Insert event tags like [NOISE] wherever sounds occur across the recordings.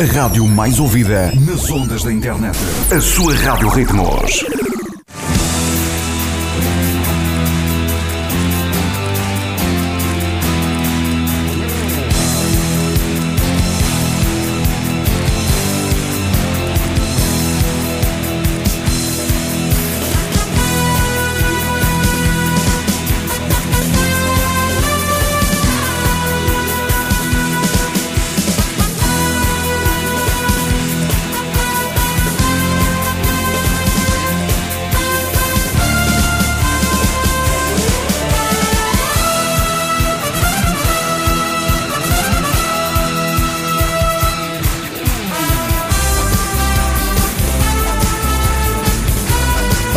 A rádio mais ouvida nas ondas da internet. A sua Rádio Ritmos.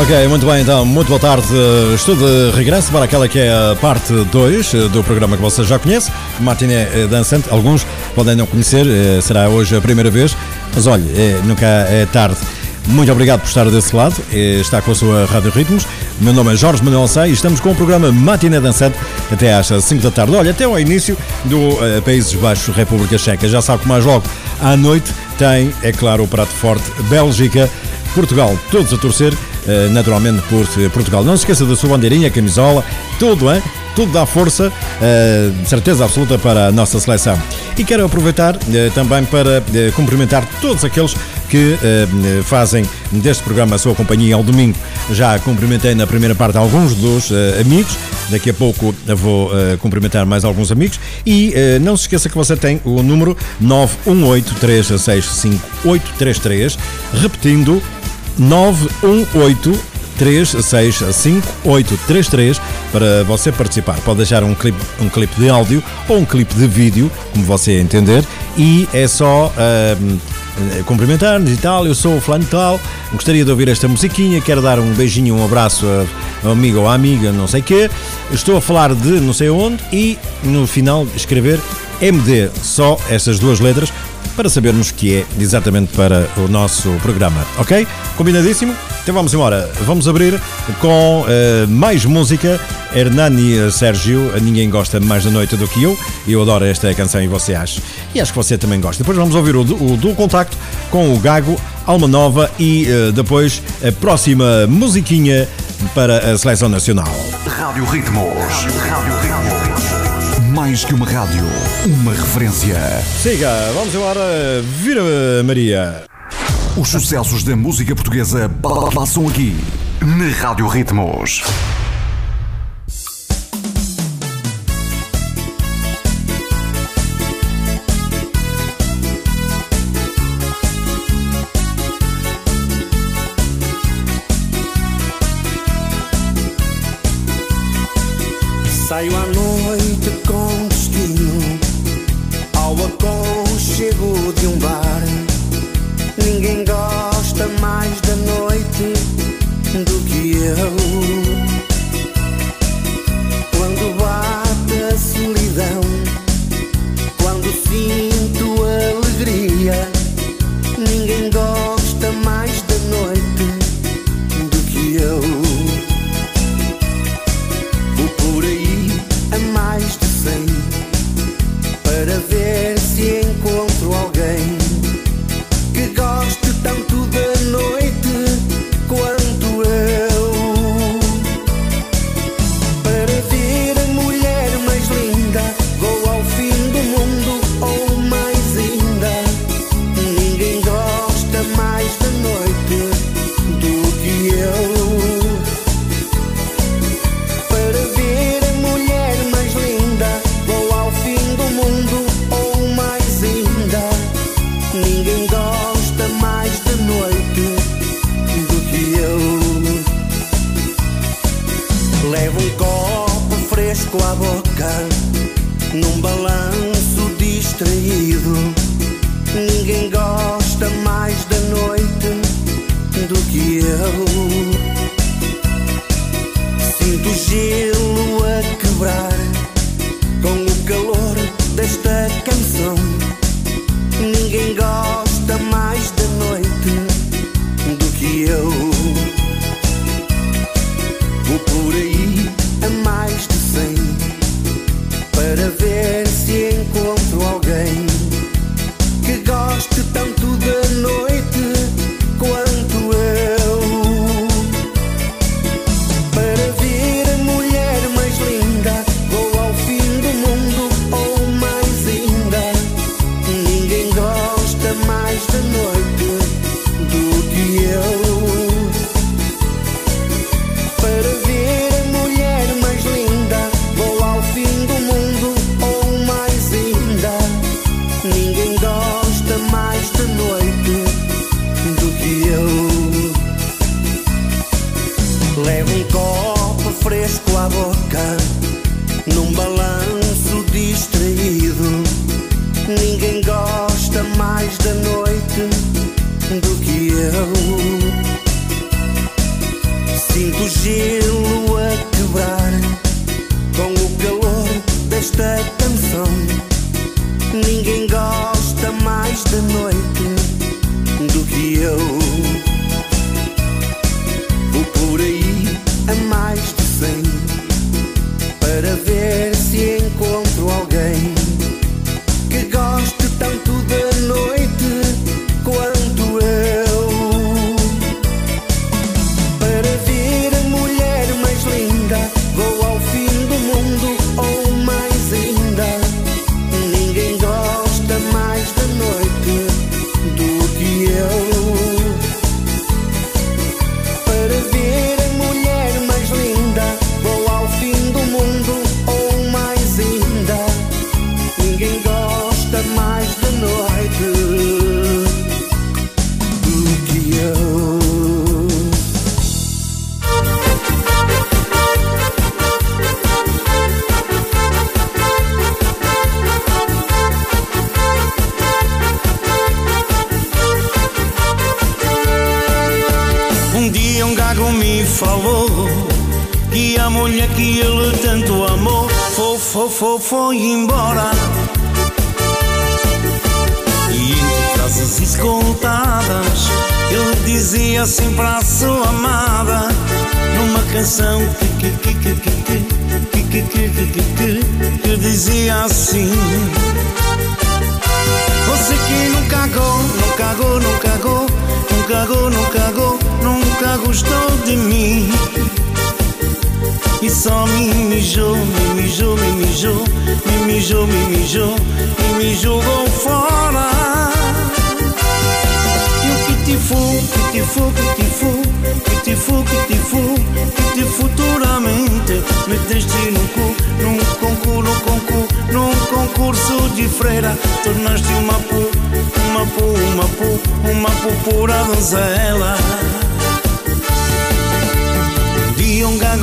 Ok, muito bem, então, muito boa tarde. Estou de regresso para aquela que é a parte 2 do programa que você já conhece, Matiné Dançante. Alguns podem não conhecer, eh, será hoje a primeira vez, mas olha, nunca é tarde. Muito obrigado por estar desse lado, eh, está com a sua Rádio Ritmos. Meu nome é Jorge Manuel Sá e estamos com o programa Matiné Dançante até às 5 da tarde. Olha, até ao início do uh, Países Baixos, República Checa. Já sabe que mais logo à noite tem, é claro, o prato forte Bélgica, Portugal, todos a torcer eh, naturalmente por Portugal. Não se esqueça da sua bandeirinha, camisola, tudo, hein? tudo dá força, eh, certeza absoluta para a nossa seleção. E quero aproveitar eh, também para cumprimentar todos aqueles que fazem deste programa a sua companhia ao domingo. Já cumprimentei na primeira parte alguns dos amigos, daqui a pouco vou cumprimentar mais alguns amigos. E não se esqueça que você tem o número 918365833, repetindo 918 365 para você participar. Pode deixar um clipe, um clipe de áudio ou um clipe de vídeo, como você entender, e é só uh, cumprimentar-nos e tal. Eu sou o fulano tal, gostaria de ouvir esta musiquinha, quero dar um beijinho, um abraço ao amigo ou amiga, não sei quê. Estou a falar de não sei onde e no final escrever MD, só estas duas letras, para sabermos que é exatamente para o nosso programa, ok? Combinadíssimo? Então vamos embora. Vamos abrir com uh, mais música. Hernani Sérgio, ninguém gosta mais da noite do que eu. Eu adoro esta canção e você acha. E acho que você também gosta. Depois vamos ouvir o, o do contacto com o Gago, Alma Nova e uh, depois a próxima musiquinha para a Seleção Nacional. Rádio Ritmos. Rádio Ritmos mais que uma rádio, uma referência. Siga, vamos embora. Vira Maria. Os sucessos da música portuguesa passam aqui, na Rádio Ritmos. Saio à noite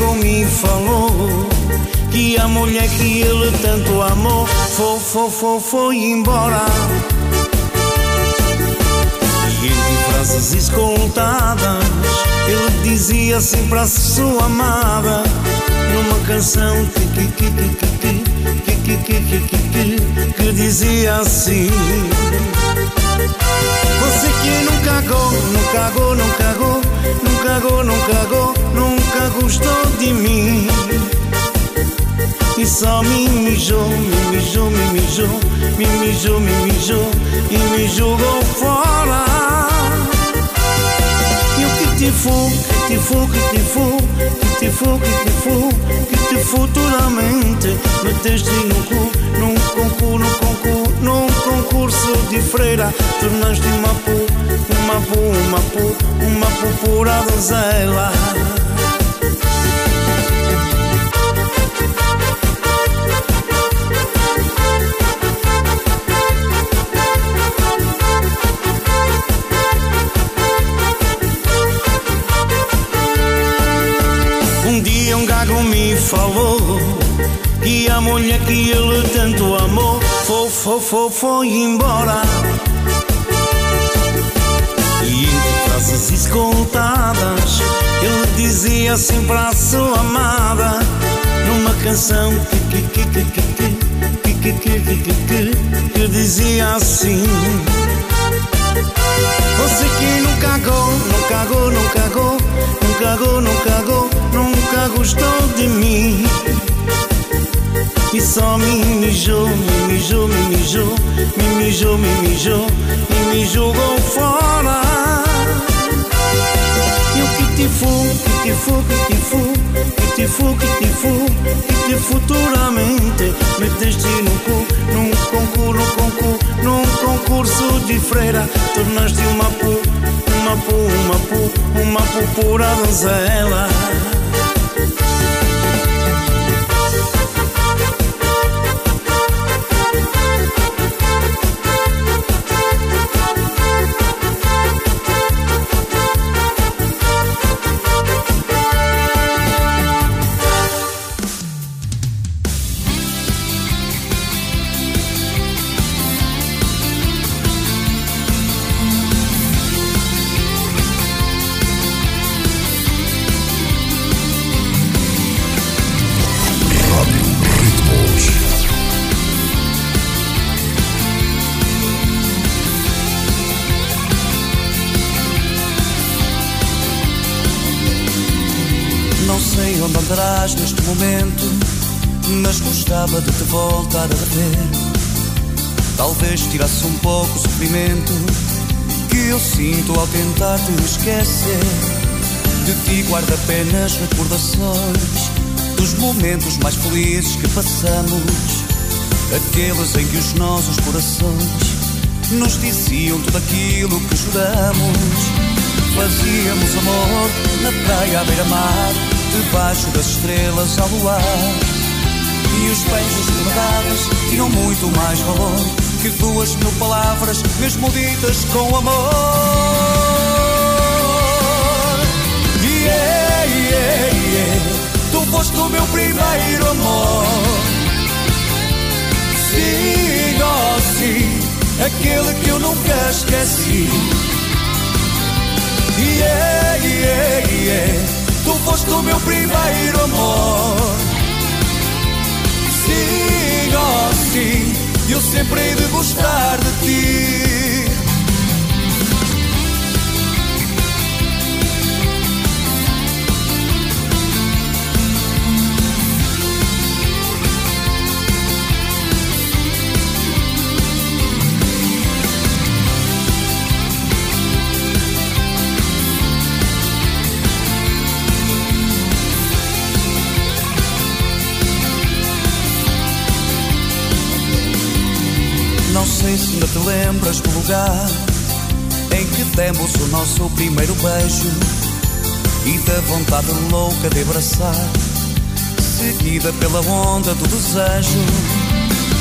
um gago me falou que a mulher que ele tanto amou foi, foi, foi, foi embora. E entre frases escoltadas, ele dizia assim para sua amada, numa canção que, que, que, que, que, que, que, que, que, que, que, dizia assim. Você que não cagou, não cagou, não cagou, não cagou, nunca gostou de mim. E só me mijou, me mijou, me mijou, me mijou, me mijou e me jogou fora. E o que te fu, que te fu, que te fu, que te fu, que te fu, que te futuramente meteste no cu, num concurso, num concurso, num concurso de freira, tornaste uma pu, uma pu, uma pu, uma pu pura donzela. Mulher que ele tanto amou foi, foi, foi, foi embora. E entre frases escoltadas, ele dizia assim para a sua amada, numa canção que, que, que, que, que, que, que, que, que, que, que, dizia assim. Você que não cagou, não cagou, não cagou, não cagou, não cagou, nunca gostou de mim. E só me mijou, me mijou, me mijou, me mijou, me mijou, e me jogou fora. E o que te fu, que te fu, que te fu, que te fu, que te fu, que te futuramente meteste no cu, num concurso, concurso, num concurso de freira, tornaste uma pu, uma pu, uma pu, uma pu pura donzela. Ao tentar te esquecer. De ti guardo apenas recordações dos momentos mais felizes que passamos, aqueles em que os nossos corações nos diziam tudo aquilo que juramos. Fazíamos amor na praia à beira-mar, debaixo das estrelas ao luar. E os beijos que me tinham muito mais valor que duas mil palavras, mesmo ditas com amor. Yeah, yeah, yeah, tu foste o meu primeiro amor. Sim, oh sim, aquele que eu nunca esqueci. Yeah, yeah, yeah. Tu foste o meu primeiro amor. Sim, oh sim, eu sempre hei de gostar de ti. Te lembras do lugar em que demos o nosso primeiro beijo e da vontade louca de abraçar, seguida pela onda do desejo.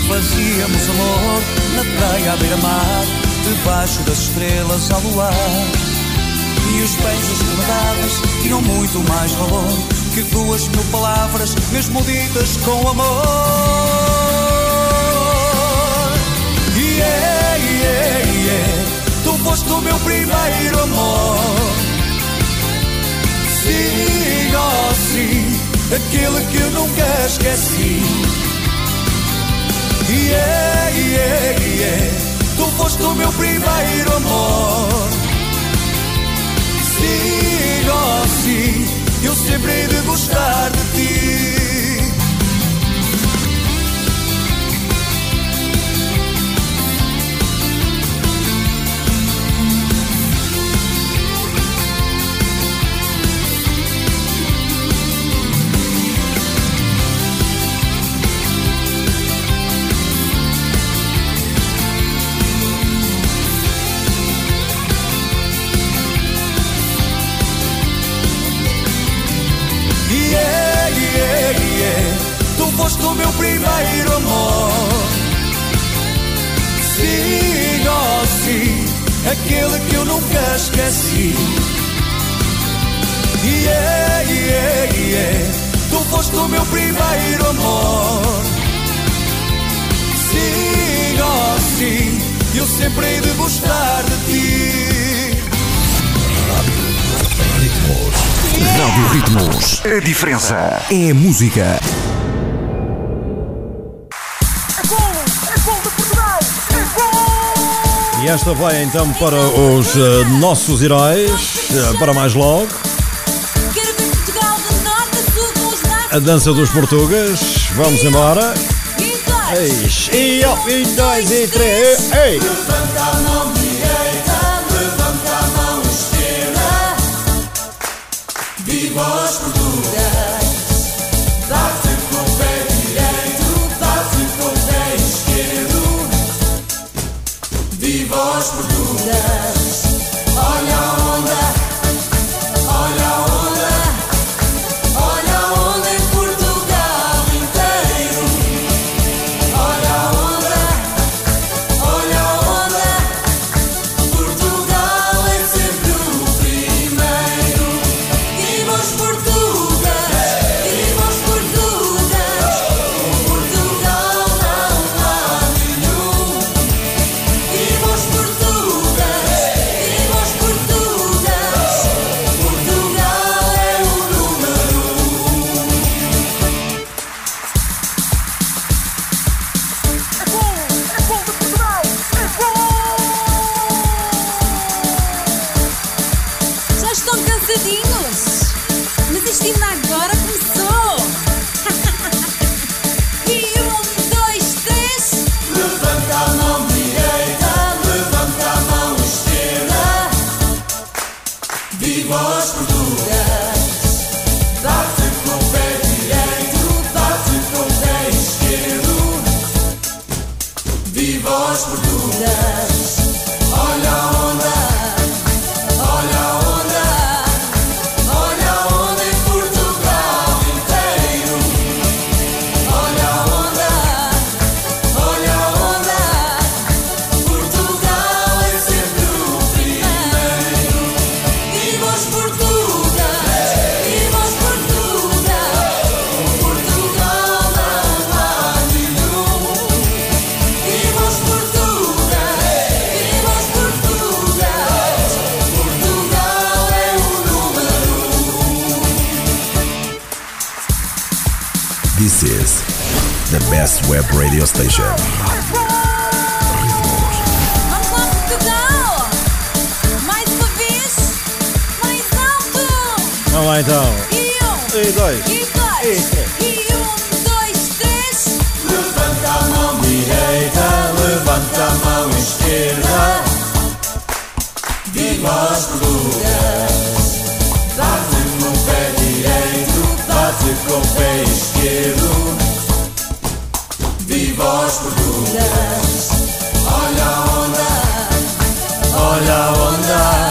Fazíamos amor na praia à beira-mar, debaixo das estrelas ao luar. E os beijos que me davas tinham muito mais valor que duas mil palavras, mesmo ditas com amor. Yeah. Tu foste o meu primeiro amor. Sim, oh sim, aquele que eu nunca esqueci. Yeah, yeah, yeah. Tu foste o meu primeiro amor. Sim, oh sim, eu sempre hei de gostar de ti. Tu foste o meu primeiro amor. Sim, oh sim, aquele que eu nunca esqueci. Yeah, yeah, yeah. Tu foste o meu primeiro amor. Sim, oh sim, eu sempre hei de gostar de ti. Rádio Ritmos. A diferença é a música. E esta vai então para os uh, nossos heróis, uh, para mais logo. A dança dos portugueses. Vamos embora. Eis, e um, e dois, e três, ei! Levanta a mão direita, levanta a mão esquerda. Viva os portugueses! Radio Station. Mais uma vez, mais alto. Vamos lá então. E um, e dois, e dois, e três. E um, dois, três. Levanta a mão direita, levanta a mão esquerda. Viva os voz profundas. Olha a onda, olha a onda.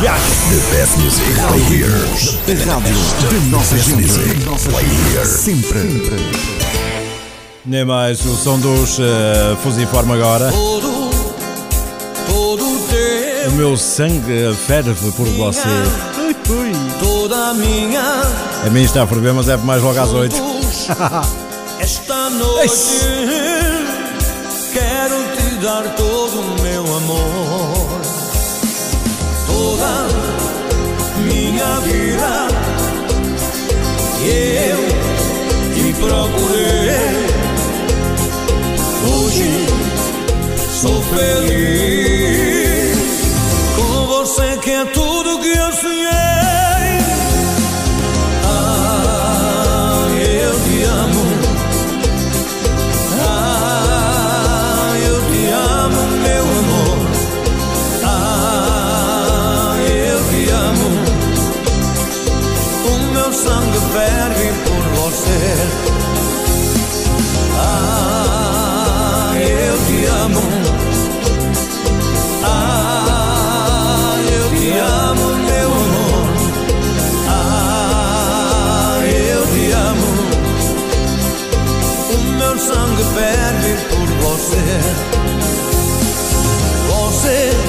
viagens. The best music play here. Rádio da nossa gente. Play here. Sempre. Nem mais o som dos uh, Fusiforme agora. Todo, todo o meu sangue ferve por você. Ui, Toda minha. A mim está a ferver, mas é mais logo às oito. Esta noite quero te dar todo o meu amor toda minha vida. Eu te procurei. Hoje sou feliz. você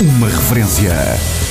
uma referência.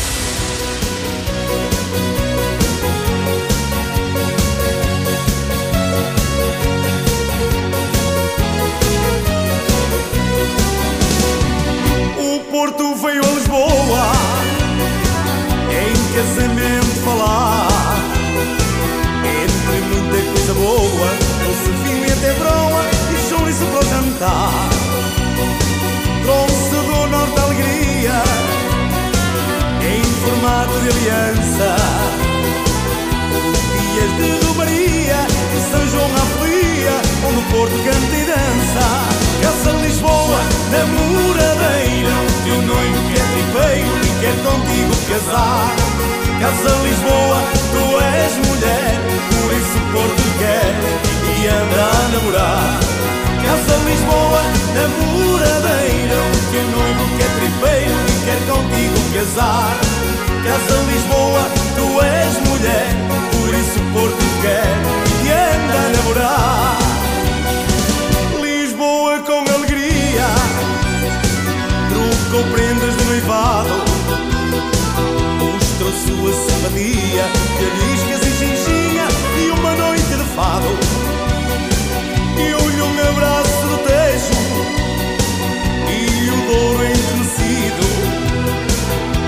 Sua simpatia Cariscas e ginginha E uma noite de fado. E olhe um abraço do tejo E o douro envelhecido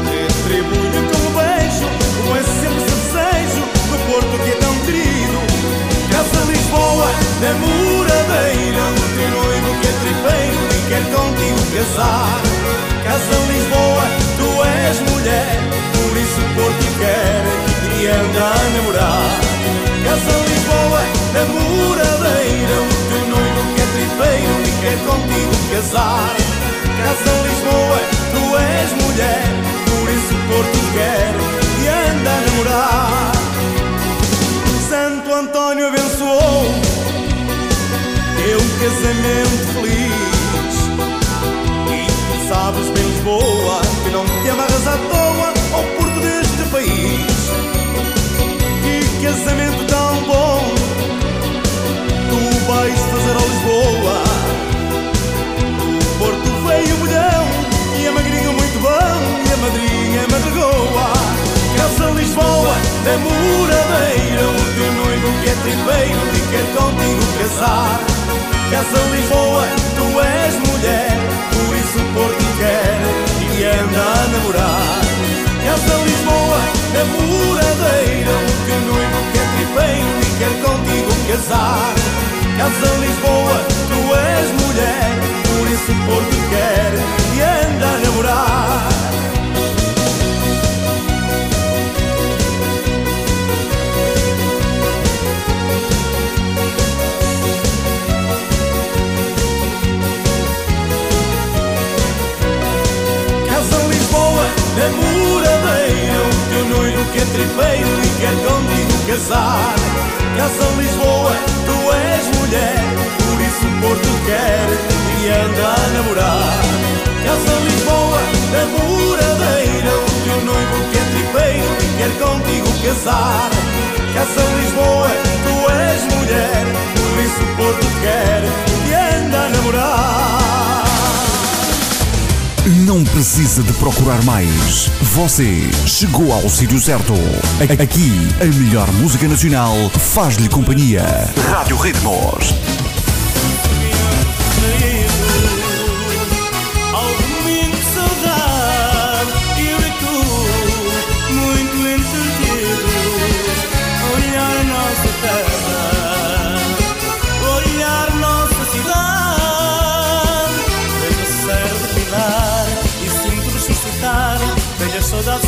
Retribui com um beijo Como é sempre seu desejo No Porto que é tão querido. Casa Lisboa, na moradeira O teu noivo que é tripeiro e quer contigo casar Casa Lisboa, tu és mulher Por isso Porto quer e anda a namorar. Casa Lisboa, na moradeira O teu noivo que é tripeiro e quer contigo casar. Casa Lisboa, tu és mulher Por isso Porto quer e anda a namorar. Santo Antônio abençoou Teu casamento feliz. E tu sabes bem Lisboa Que não te amarras à toa Que casamento tão bom. Tu vais fazer a Lisboa. O porto veio mulhão E a magrinha muito bom E a madrinha madrugoa Casa Lisboa, da moradeira O teu noivo que é tripeiro E quer contigo casar. Casa Lisboa, tu és mulher Por isso o Porto quer E anda a namorar. Casa Lisboa, da moradeira bem e quer contigo casar. Casa Lisboa, tu és mulher, por isso Porto quer e anda a namorar. Casar. Casa Lisboa, tu és mulher, por isso Porto quer e anda a namorar. Não precisa de procurar mais. Você chegou ao sítio certo. Aqui, a melhor música nacional faz-lhe companhia. Rádio Ritmos.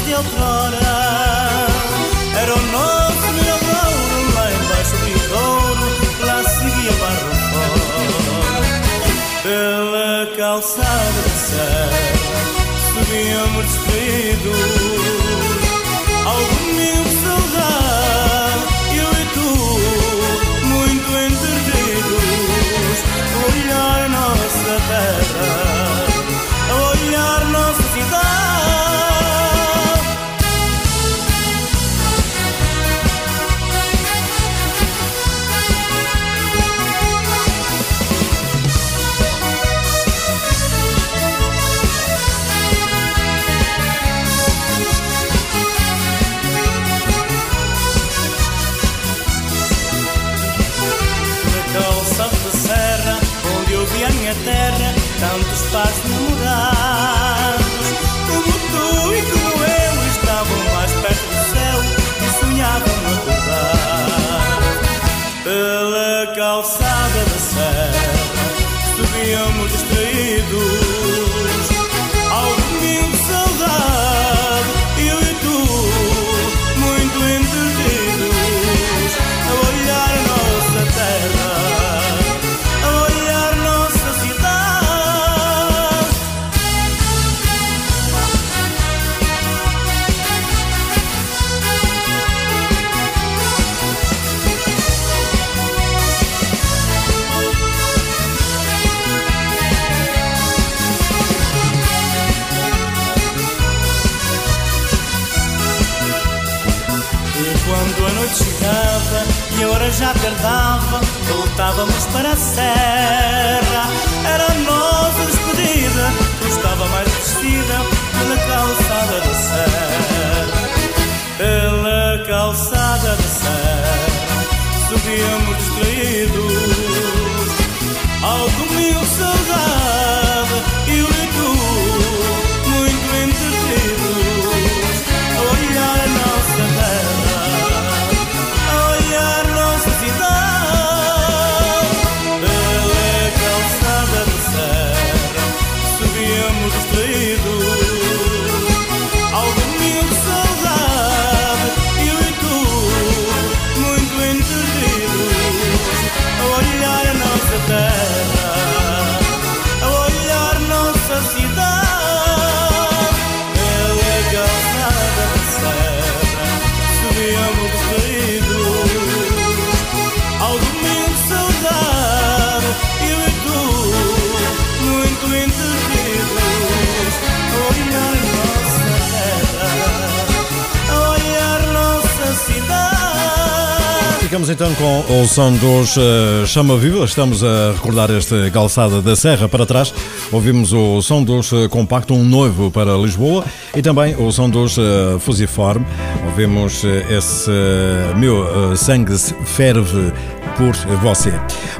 De outrora. Era o nosso melhor ouro lá embaixo do Rio Douro, lá seguia barra fora. Pela calçada da serra Subíamos despedidos Ficamos então com o som dos eh, Chama Viva. Estamos a recordar este calçada da Serra para trás. Ouvimos o som dos eh, Compacto, um noivo para Lisboa e também o som dos Fusiforme. Ouvimos esse Meu Sangue Ferve por você.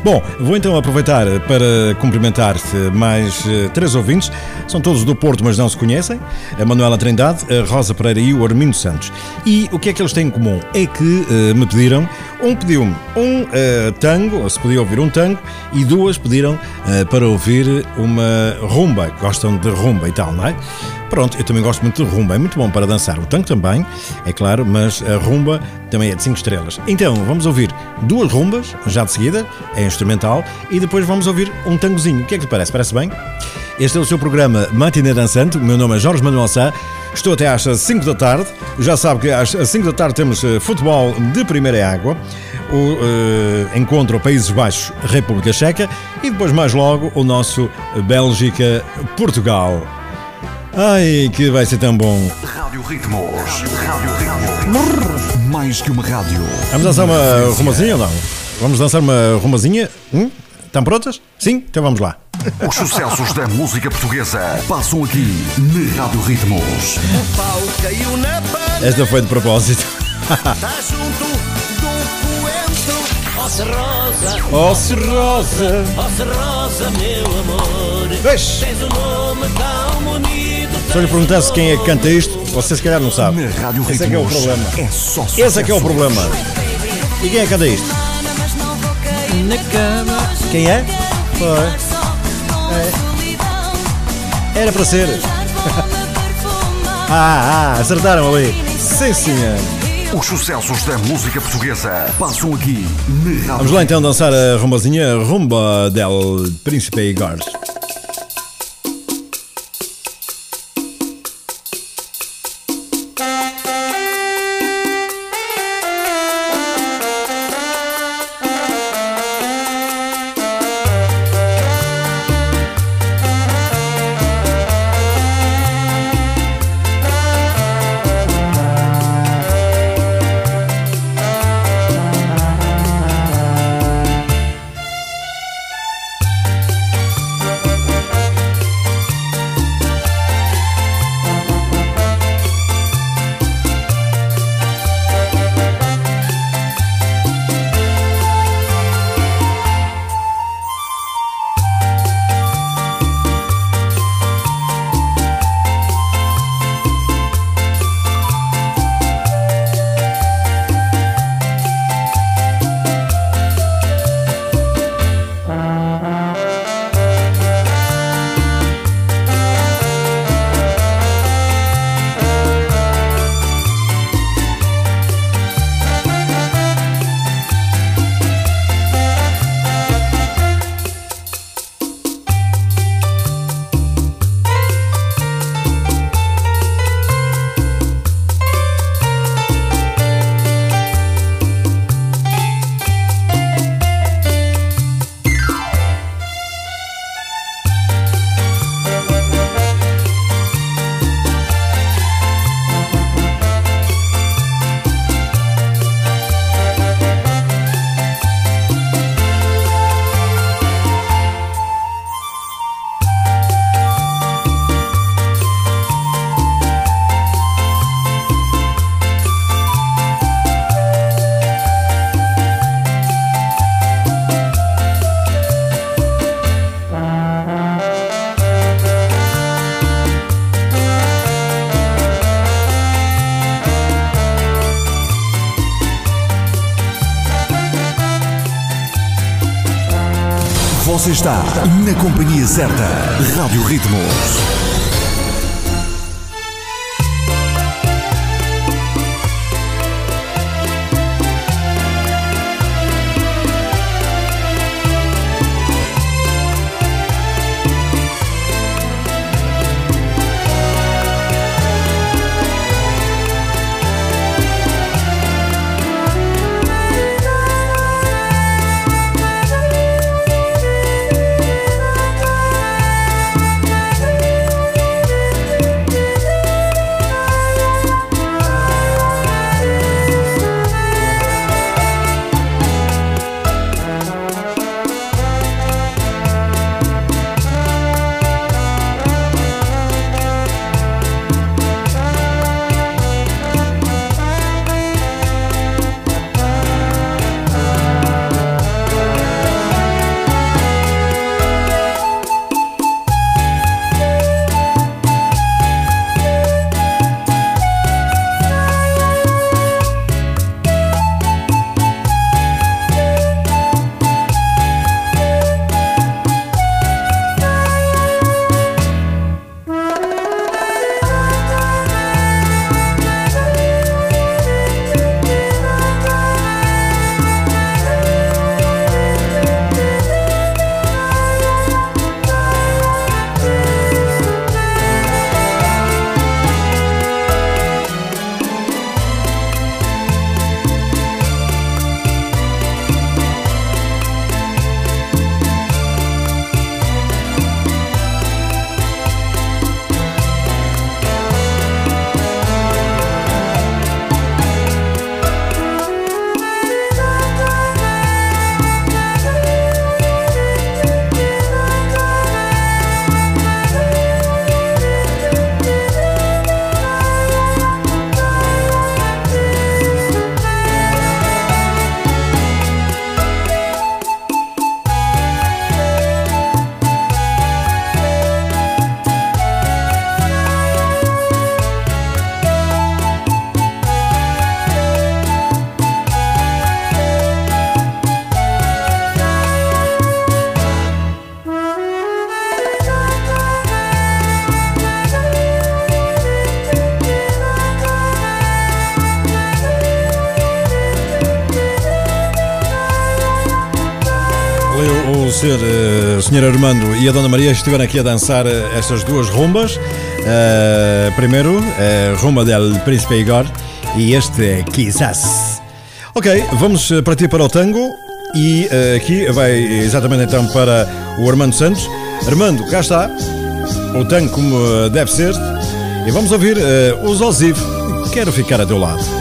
Bom, vou então aproveitar para cumprimentar eh, mais eh, três ouvintes. São todos do Porto, mas não se conhecem. A Manuela Trindade, a Rosa Pereira e o Armindo Santos. E o que é que eles têm em comum? É que eh, me pediram, um pediu-me um eh, tango, se podia ouvir um tango, e duas pediram eh, para ouvir uma rumba. Gostam de rumba e tal, não é? Pronto, eu também gosto muito de rumba, é muito bom para dançar. O tango também, é claro, mas a rumba também é de 5 estrelas. Então, vamos ouvir duas rumbas, já de seguida, é instrumental, e depois vamos ouvir um tangozinho. O que é que lhe parece? Parece bem? Este é o seu programa Matinê Dançante. O meu nome é Jorge Manuel Sá. Estou até às 5 da tarde. Já sabe que às 5 da tarde temos eh, futebol de primeira água. O eh, encontro Países Baixos, República Checa. E depois, mais logo, o nosso Bélgica-Portugal. Ai, que vai ser tão bom. Rádio Ritmos. Rádio Ritmos. Mais que uma rádio. Vamos dançar uma rumazinha ou não? Vamos dançar uma rumazinha? Hum? Estão prontas? Sim? Então vamos lá. Os sucessos da música portuguesa passam aqui na Rádio Ritmos. O pau caiu na Esta foi de propósito. está junto do coentro. Rosa, Oh, Rosa! ó-se rosa, meu amor. Vês? Tens um nome tão bonito. Se eu lhe perguntasse quem é que canta isto, você se calhar não sabe. Na Rádio Ritmos. Esse é que é o problema. É só Esse é que é o problema. E quem é que canta isto? Na cama. Quem é? Foi. Era para ser. [LAUGHS] Ah, ah, acertaram ali. Sim, senhor. Os sucessos da música portuguesa passam aqui na Vamos lá então dançar a rumbazinha Rumba del Príncipe Igor. Está na companhia certa. Rádio Ritmos. Sr. Armando e a Dona Maria estiveram aqui a dançar eh, estas duas rumbas. Eh, primeiro, eh, rumba del Príncipe Igor e este é Quizás. Ok, vamos partir para o tango e eh, aqui vai exatamente então para o Armando Santos. Armando, cá está, o tango como deve ser e vamos ouvir eh, os Osiv. Quero ficar a teu lado.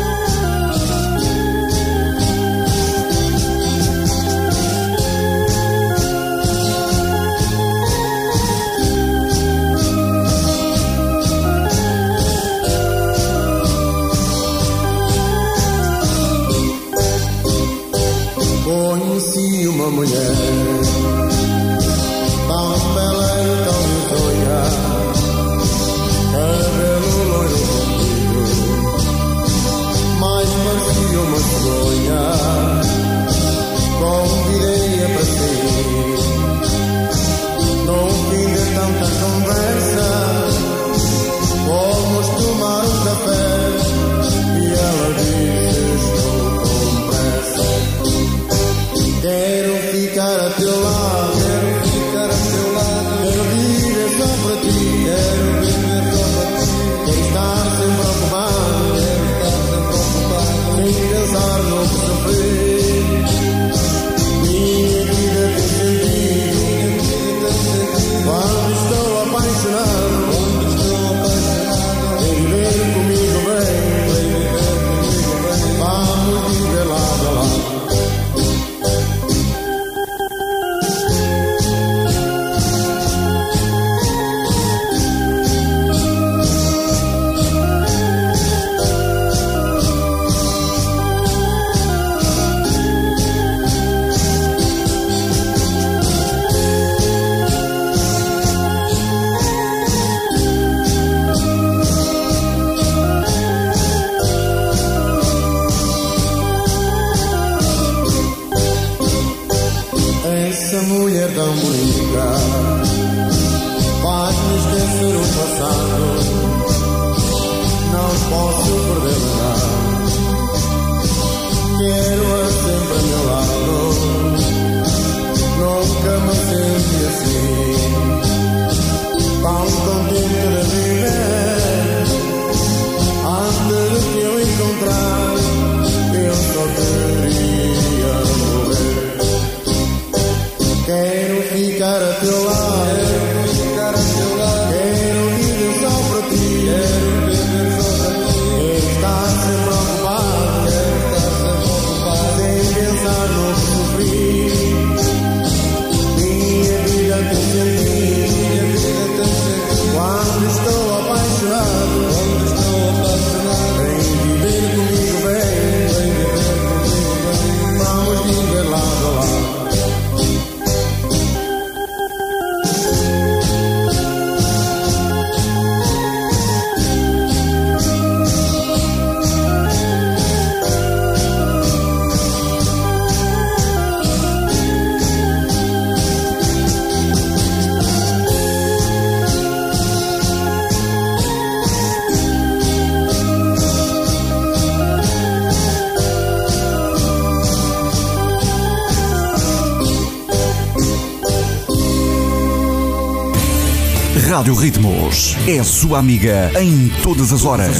É sua amiga em todas as horas,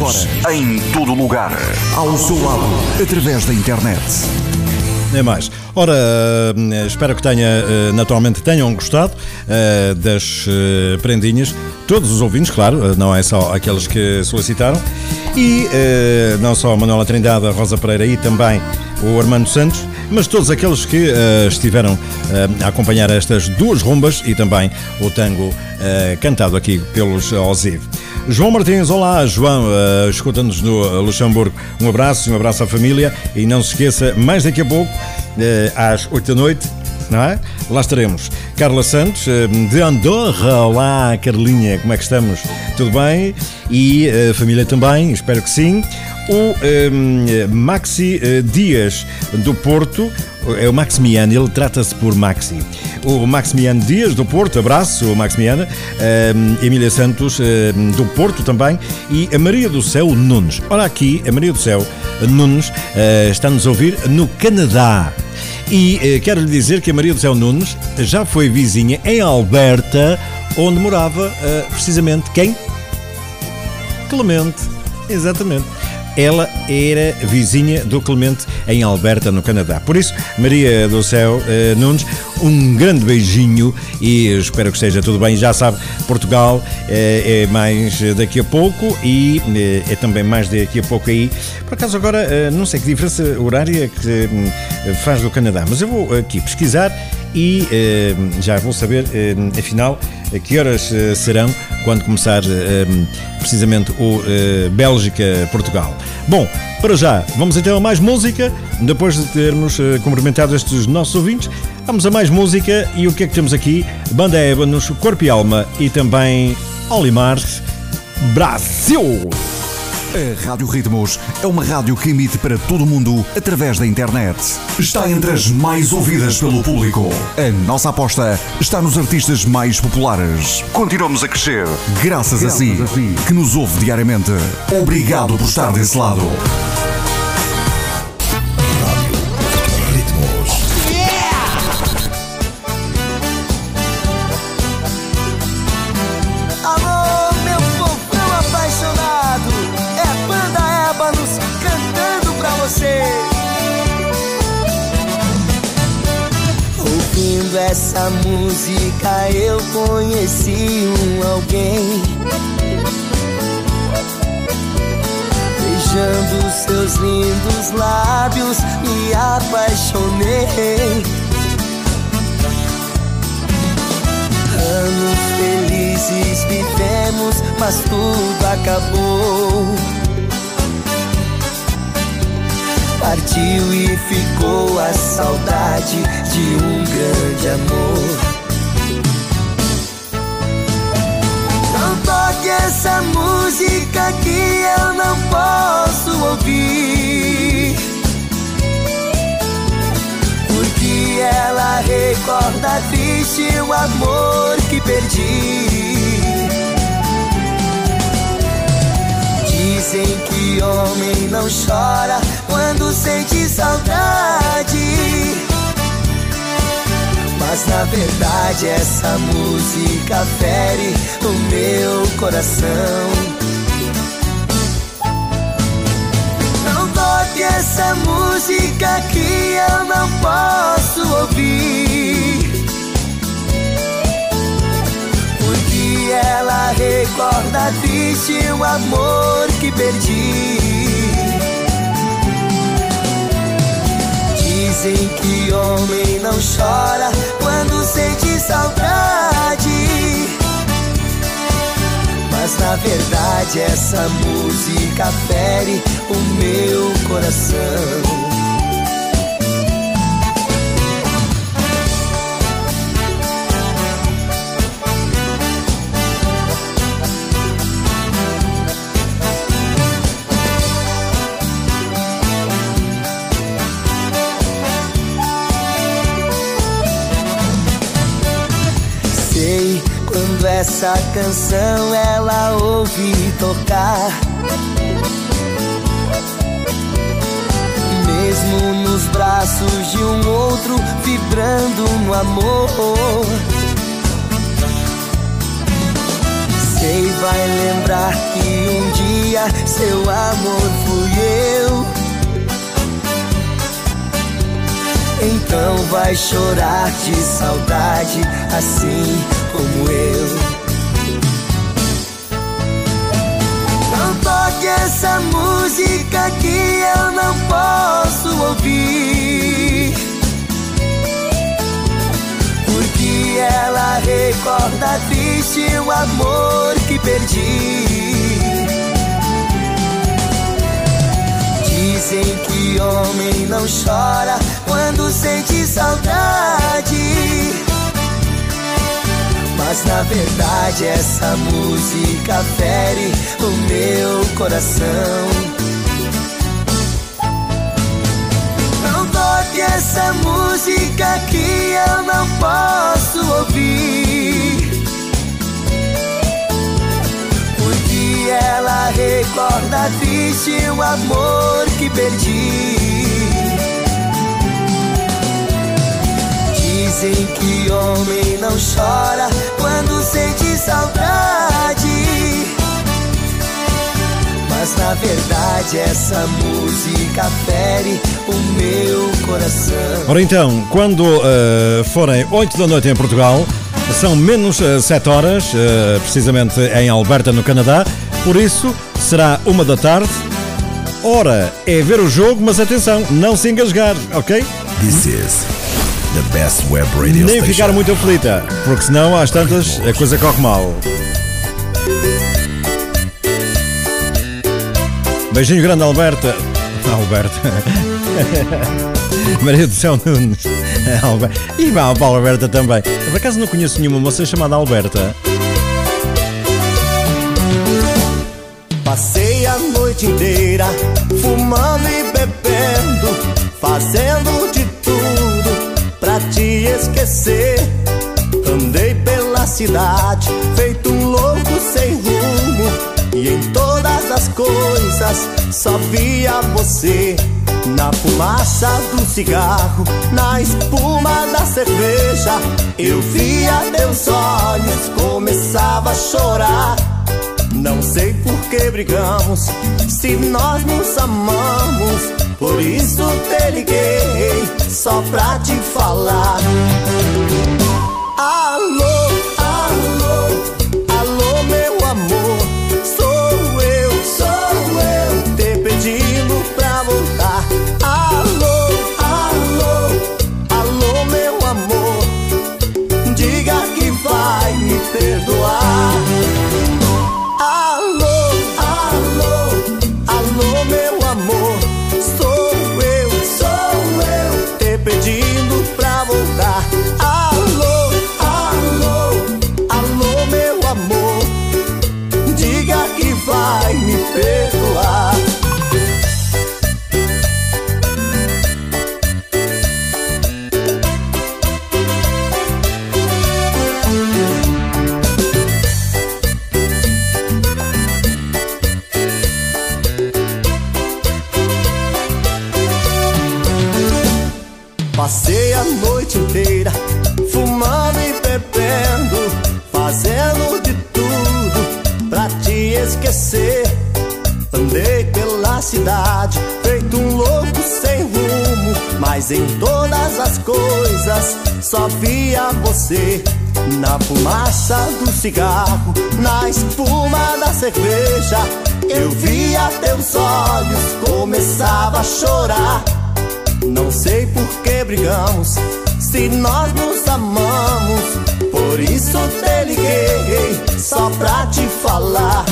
em todo lugar, ao seu lado, através da internet. Nem mais. Ora, eh, espero que tenha, eh, naturalmente tenham gostado eh, das prendinhas. Todos os ouvintes, claro, não é só aqueles que solicitaram. E não só a Manuela Trindade, a Rosa Pereira e também o Armando Santos, mas todos aqueles que estiveram a acompanhar estas duas rumbas e também o tango eh, cantado aqui pelos Osiv. João Martins, olá João, eh, escuta-nos no Luxemburgo. Um abraço e um abraço à família e não se esqueça, mais daqui a pouco, eh, às 8 da noite, não é? Lá estaremos. Carla Santos, eh, de Andorra. Olá, Carlinha, como é que estamos? Tudo bem? E a família também, espero que sim. O eh, Maxi eh, Dias, do Porto, é o Maximiano, ele trata-se por Maxi. O Maximiano Dias, do Porto, abraço, Maximiano. Eh, Emília Santos, eh, do Porto também. E a Maria do Céu Nunes. Ora, aqui, a Maria do Céu Nunes eh, está-nos a ouvir no Canadá. E eh, quero lhe dizer que a Maria do Céu Nunes já foi vizinha em Alberta, onde morava eh, precisamente quem? Clemente, exatamente. Ela era vizinha do Clemente em Alberta, no Canadá. Por isso, Maria do Céu eh, Nunes, um grande beijinho e espero que esteja tudo bem. Já sabe, Portugal eh, é mais daqui a pouco e eh, é também mais daqui a pouco aí. Por acaso, agora, não sei que diferença horária que faz do Canadá, mas eu vou aqui pesquisar e já vou saber, afinal, que horas eh, serão quando começar eh, precisamente o eh, Bélgica-Portugal. Bom, para já, vamos então a mais música. Depois de termos cumprimentado estes nossos ouvintes, vamos a mais música. E o que é que temos aqui? Banda Ébanos, Corpo e Alma e também Olimar, Brasil! A Rádio Ritmos é uma rádio que emite para todo o mundo através da internet. Está entre as mais ouvidas pelo público. A nossa aposta está nos artistas mais populares. Continuamos a crescer graças, a si, que nos ouve diariamente. Obrigado por estar desse lado. Música, eu conheci um alguém. Beijando seus lindos lábios, me apaixonei. Anos felizes vivemos, mas tudo acabou. Partiu e ficou a saudade de um grande amor. Essa música que eu não posso ouvir. Porque ela recorda triste o amor que perdi. Dizem que homem não chora quando sente saudade. Mas na verdade essa música fere o meu coração. Não toque essa música que eu não posso ouvir. Porque ela recorda triste o amor que perdi. Dizem que homem não chora quando sente saudade. Mas na verdade essa música fere o meu coração. Essa canção ela ouve tocar. Mesmo nos braços de um outro, vibrando no amor. Sei, vai lembrar que um dia seu amor fui eu. Então vai chorar de saudade, assim como eu. Essa música que eu não posso ouvir. Porque ela recorda triste o amor que perdi. Dizem que homem não chora quando sente saudade. Mas na verdade essa música fere o meu coração. Não toque essa música que eu não posso ouvir. Porque ela recorda triste o amor que perdi. Dizem que homem não chora quando sente saudade. Mas na verdade essa música fere o meu coração. Ora então, quando eh, forem 8 da noite em Portugal, são menos 7 horas, eh, precisamente em Alberta, no Canadá, por isso será uma da tarde. Ora, é ver o jogo, mas atenção, não se engasgar, ok? This is the best web radio Nem station. ficar muito aflita, porque senão às tantas a coisa corre mal. Beijinho grande, Alberta. Alberta. [LAUGHS] Maria do Céu Nunes. Alberta. E vá a Alberta também. Por acaso não conheço nenhuma moça chamada Alberta. Passei a noite inteira fumando e bebendo, fazendo te esquecer. Andei pela cidade, feito um louco sem rumo, e em todas as coisas só via você. Na fumaça do cigarro, na espuma da cerveja, eu via teus olhos, começava a chorar. Não sei por que brigamos, se nós nos amamos. Por isso te liguei, só pra te falar. Alô, cidade, feito um louco sem rumo, mas em todas as coisas só via você. Na fumaça do cigarro, na espuma da cerveja, eu via teus olhos, começava a chorar. Não sei por que brigamos, se nós nos amamos. Por isso te liguei, só pra te falar.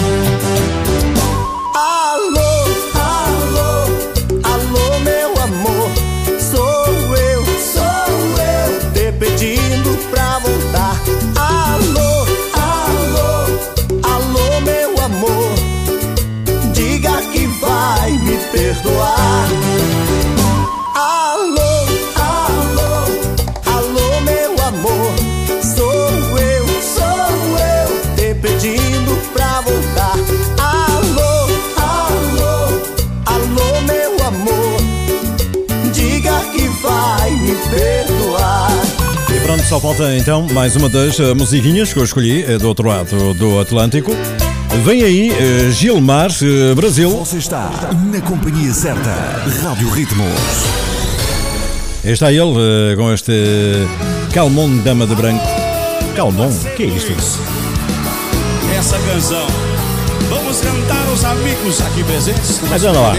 Só falta então mais uma das eh, musiquinhas que eu escolhi eh, do outro lado do Atlântico. Vem aí eh, Gilmar, Brasil. Você está na companhia certa. Rádio Ritmos. Está ele com este Calmon Dama de Branco. Calmon? que é isto? Essa canção. Vamos cantar os amigos aqui presentes. Mas anda lá.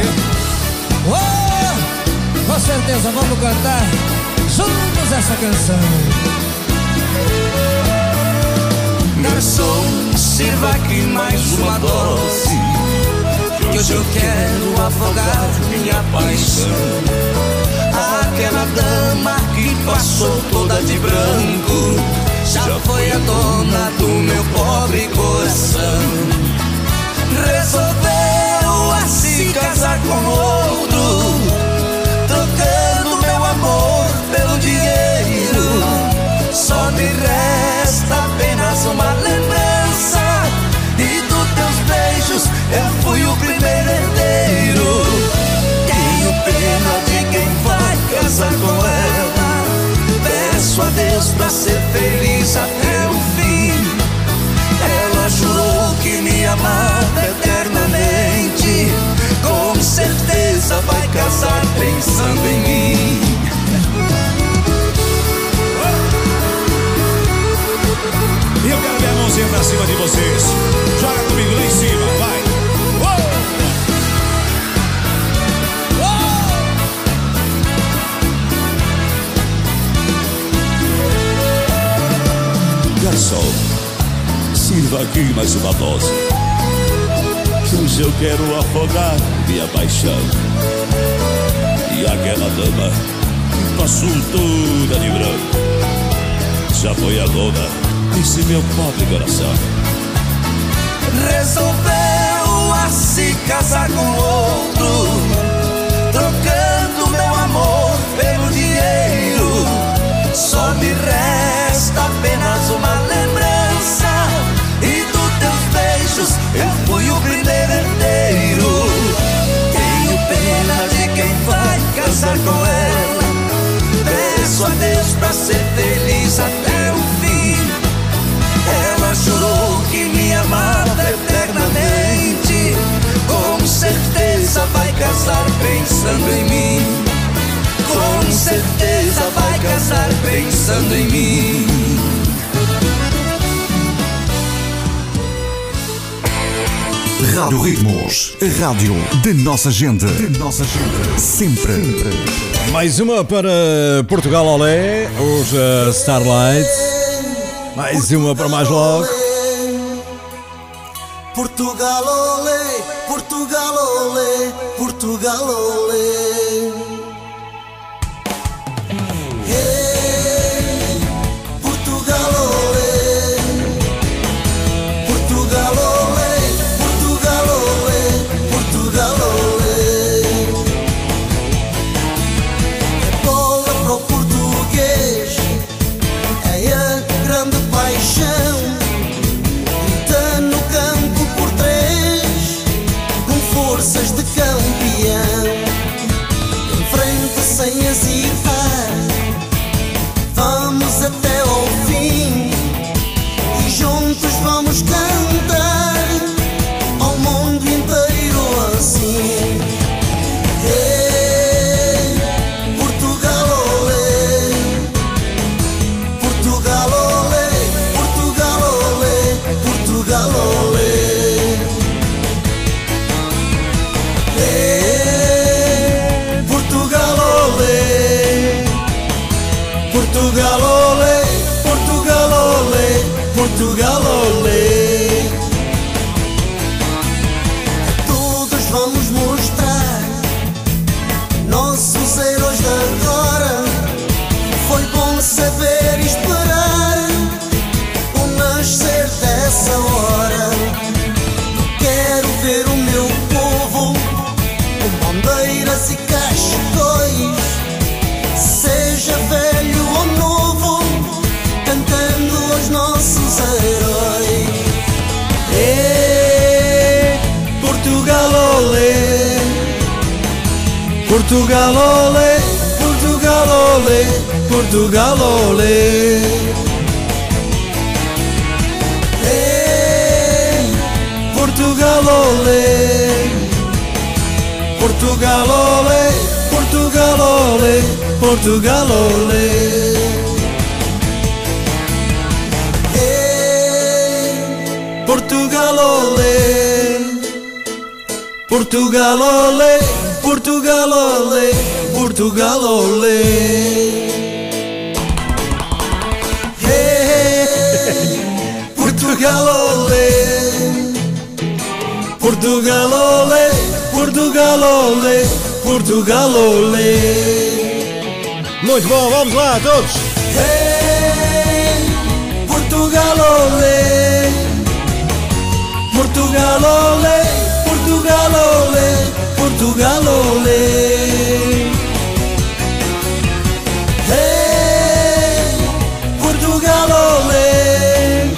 Oh, com certeza vamos cantar juntos essa canção. Garçom, sirva aqui mais uma dose. Que hoje eu quero afogar minha paixão. Aquela dama que passou toda de branco já foi a dona do meu pobre coração. Resolveu a se casar com outro, trocando meu amor pelo dinheiro. Só me resta eu fui o primeiro herdeiro Tenho pena de quem vai casar com ela Peço a Deus pra ser feliz até o fim. Ela jurou que me amava eternamente. Com certeza vai casar pensando em mim. Mais uma dose. Hoje eu quero afogar minha paixão. E aquela dama passou toda de branco já foi a dona desse meu pobre coração. Resolveu a se casar com outro, trocando meu amor pelo dinheiro. Só me resta eu fui o primeiro herdeiro. Tenho pena de quem vai casar com ela. Peço a Deus pra ser feliz até o fim. Ela jurou que me amava eternamente. Com certeza vai casar pensando em mim. Com certeza vai casar pensando em mim. Rádio Ritmos, a rádio de nossa gente. De nossa gente. Sempre. Mais uma para Portugal Olé, os uh, Starlight. Mais uma para mais logo. Portugal olé, Portugal olé, Portugal olé. sem see. Portugal, olé. Portugal, olé. Portugal, olé. Ei, Portugal, olé. Portugal, olé. Portugal, olé. Portugal, olé. Ei, Portugal, olé. Portugal, olé. Portugal, olé. Portugal, olé. Hey, Portugal, olé. Portugal, olé. Portugal, olé. Portugal, olé. Muito bom, vamos lá todos. Hey, Portugal, olé. Portugal, olé. Portugal, olé. Portugal, olé. Hey, Portugal, olé.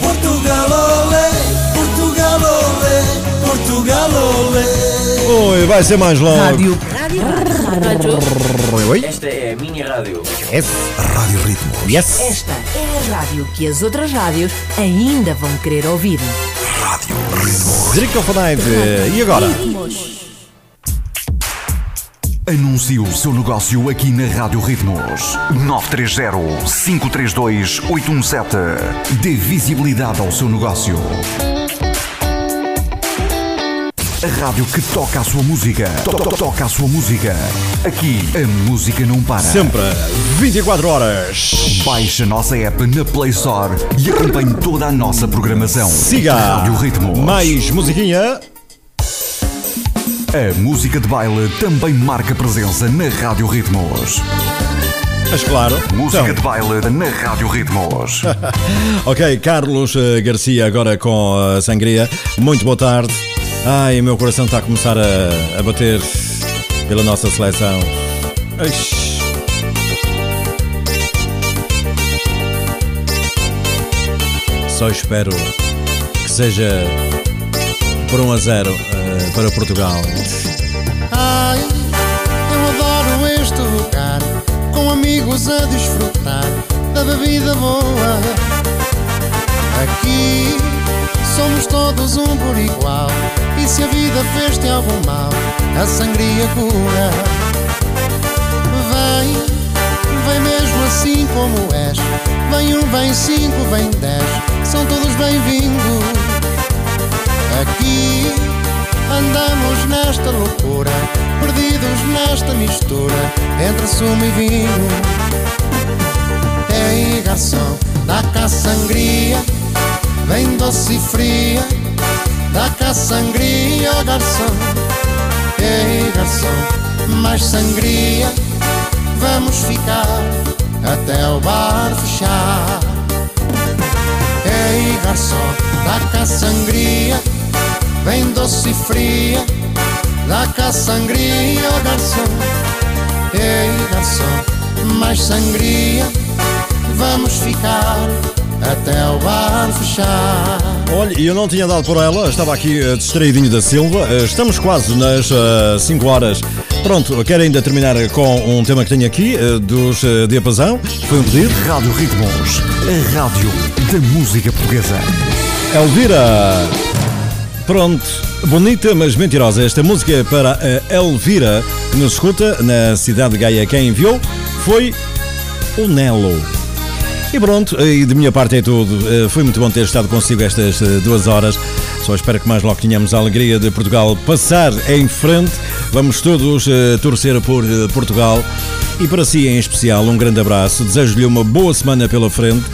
Portugal, olé. Portugal. Portugal, olé. Oi, vai ser mais logo. Rádio. Rádio. Oi? Esta é a minha rádio. Yes. Rádio Ritmo. Yes. Esta é a rádio que as outras rádios ainda vão querer ouvir. Rádio Ritmo. Drico of Night. E agora? Anuncie o seu negócio aqui na Rádio Ritmos. 930-532-817. Dê visibilidade ao seu negócio. A rádio que toca a sua música. To- to- Toca a sua música. Aqui a música não para. Sempre 24 horas. Baixe a nossa app na Play Store e acompanhe toda a nossa programação. Siga. Rádio Ritmos. Mais musiquinha. A música de baile também marca presença na Rádio Ritmos. Mas claro. Música Então. de baile na Rádio Ritmos. [LAUGHS] Ok, Carlos eh, Garcia agora com a sangria. Muito boa tarde. Ai, meu coração está a começar a, a bater pela nossa seleção. Ixi. Só espero que seja por 1 a 0 eh, para Portugal. Ai, eu adoro este lugar, com amigos a desfrutar da bebida boa. Aqui somos todos um por igual, e se a vida fez-te algum mal, a sangria cura. Vem, vem mesmo assim como és. Vem um, vem cinco, vem dez, são todos bem-vindos. Aqui andamos nesta loucura, perdidos nesta mistura entre sumo e vinho. Ei, garçom, dá cá sangria, vem doce e fria, dá cá sangria, garçom. Ei, garçom, mais sangria, vamos ficar até o bar fechar. Ei, garçom, dá cá sangria, vem doce e fria, dá cá sangria, garçom. Ei, garçom, mais sangria, vamos ficar até o bar fechar. Olha, e eu não tinha dado por ela, estava aqui eh, distraidinho da Silva. Eh, Estamos quase nas 5 horas. Pronto, quero ainda terminar com um tema que tenho aqui, eh, dos eh, Diapasão. Foi um pedido. Rádio Ritmos, a rádio da música portuguesa. Elvira. Pronto, bonita mas mentirosa. Esta música é para a Elvira, que nos escuta na cidade de Gaia. Quem enviou foi o Nelo. E pronto, e de minha parte é tudo. Eh, Foi muito bom ter estado consigo estas eh, duas horas. Só espero que mais logo tenhamos a alegria de Portugal passar em frente. Vamos todos eh, torcer por Portugal. E para si em especial, um grande abraço. Desejo-lhe uma boa semana pela frente.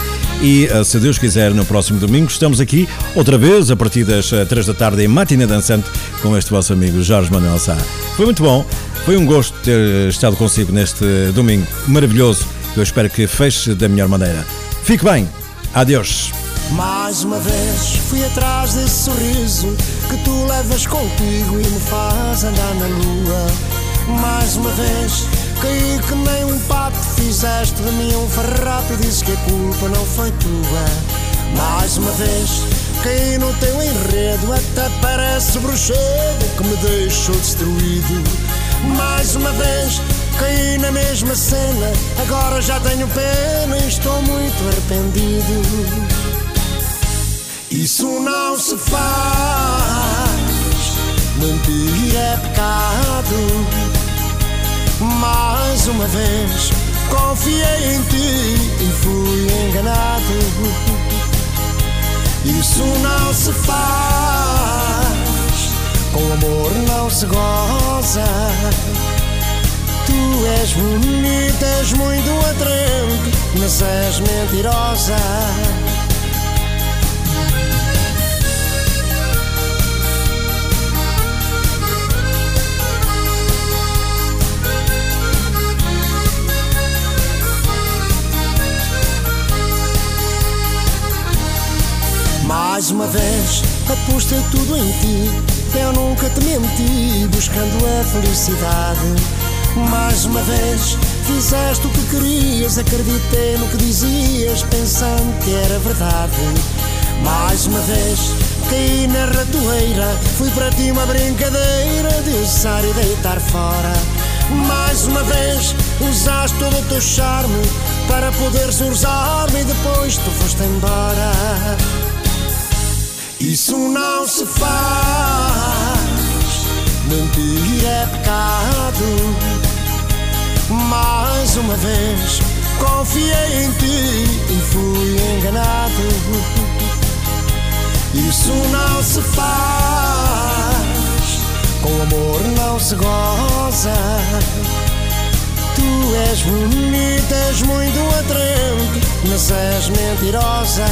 E se Deus quiser, no próximo domingo estamos aqui outra vez a partir das 3 da tarde em Matina Dançante com este vosso amigo Jorge Manuel Sá. Foi muito bom. Foi um gosto ter estado consigo neste domingo maravilhoso. Eu espero que feche da melhor maneira. Fique bem. Adeus. Mais uma vez fui atrás desse sorriso que tu levas contigo e me faz andar na lua. Mais uma vez caí que nem um pato fizeste de mim um farrapo e disse que a culpa não foi tua. Mais uma vez caí no teu enredo, até parece bruxedo que me deixou destruído. Mais uma vez caí na mesma cena, agora já tenho pena e estou muito arrependido. Isso não se faz, mentir é pecado. Mais uma vez confiei em ti e fui enganado. Isso não se faz, com amor não se goza. Tu és bonita, és muito atraente, mas és mentirosa. Mais uma vez apostei tudo em ti. Eu nunca te menti, buscando a felicidade. Mais uma vez fizeste o que querias, acreditei no que dizias, pensando que era verdade. Mais uma vez caí na ratoeira, fui para ti uma brincadeira de usar e deitar fora. Mais uma vez usaste todo o teu charme para poderes usar-me e depois tu foste embora. Isso não se faz, mentir é pecado. Mais uma vez confiei em ti e fui enganado. Isso não se faz, com amor não se goza. Tu és bonita, és muito atraente, mas és mentirosa.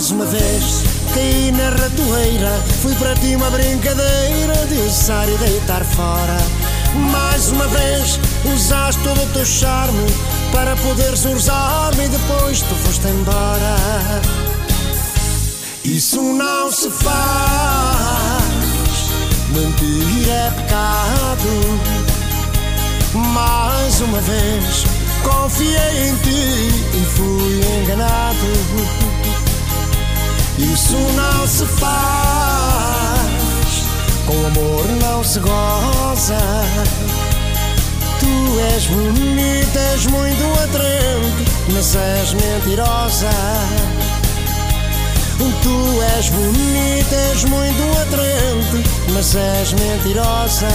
Mais uma vez. Caí na ratoeira Fui para ti uma brincadeira De usar e deitar fora. Mais uma vez usaste todo o teu charme Para poderes usar-me E depois tu foste embora. Isso não se faz. Mentir é pecado. Mais uma vez confiei em ti E fui enganado isso não se faz, com amor não se goza. Tu és bonita, és muito atraente, mas és mentirosa. Tu és bonita, és muito atraente, mas és mentirosa.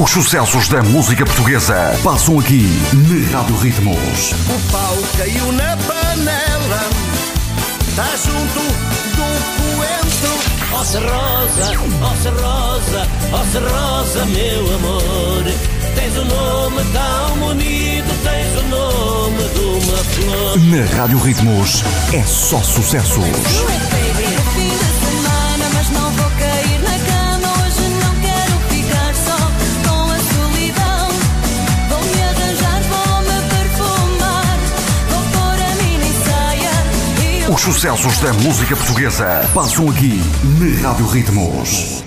Os sucessos da música portuguesa passam aqui na Rádio Ritmos. O pau caiu na panela, tá junto do coentro. Ossa Rosa, Ossa Rosa, Ossa Rosa, meu amor. Tens um nome tão bonito, tens o nome de uma flor. Na Rádio Ritmos é só sucessos. Os sucessos da música portuguesa passam aqui na Rádio Ritmos.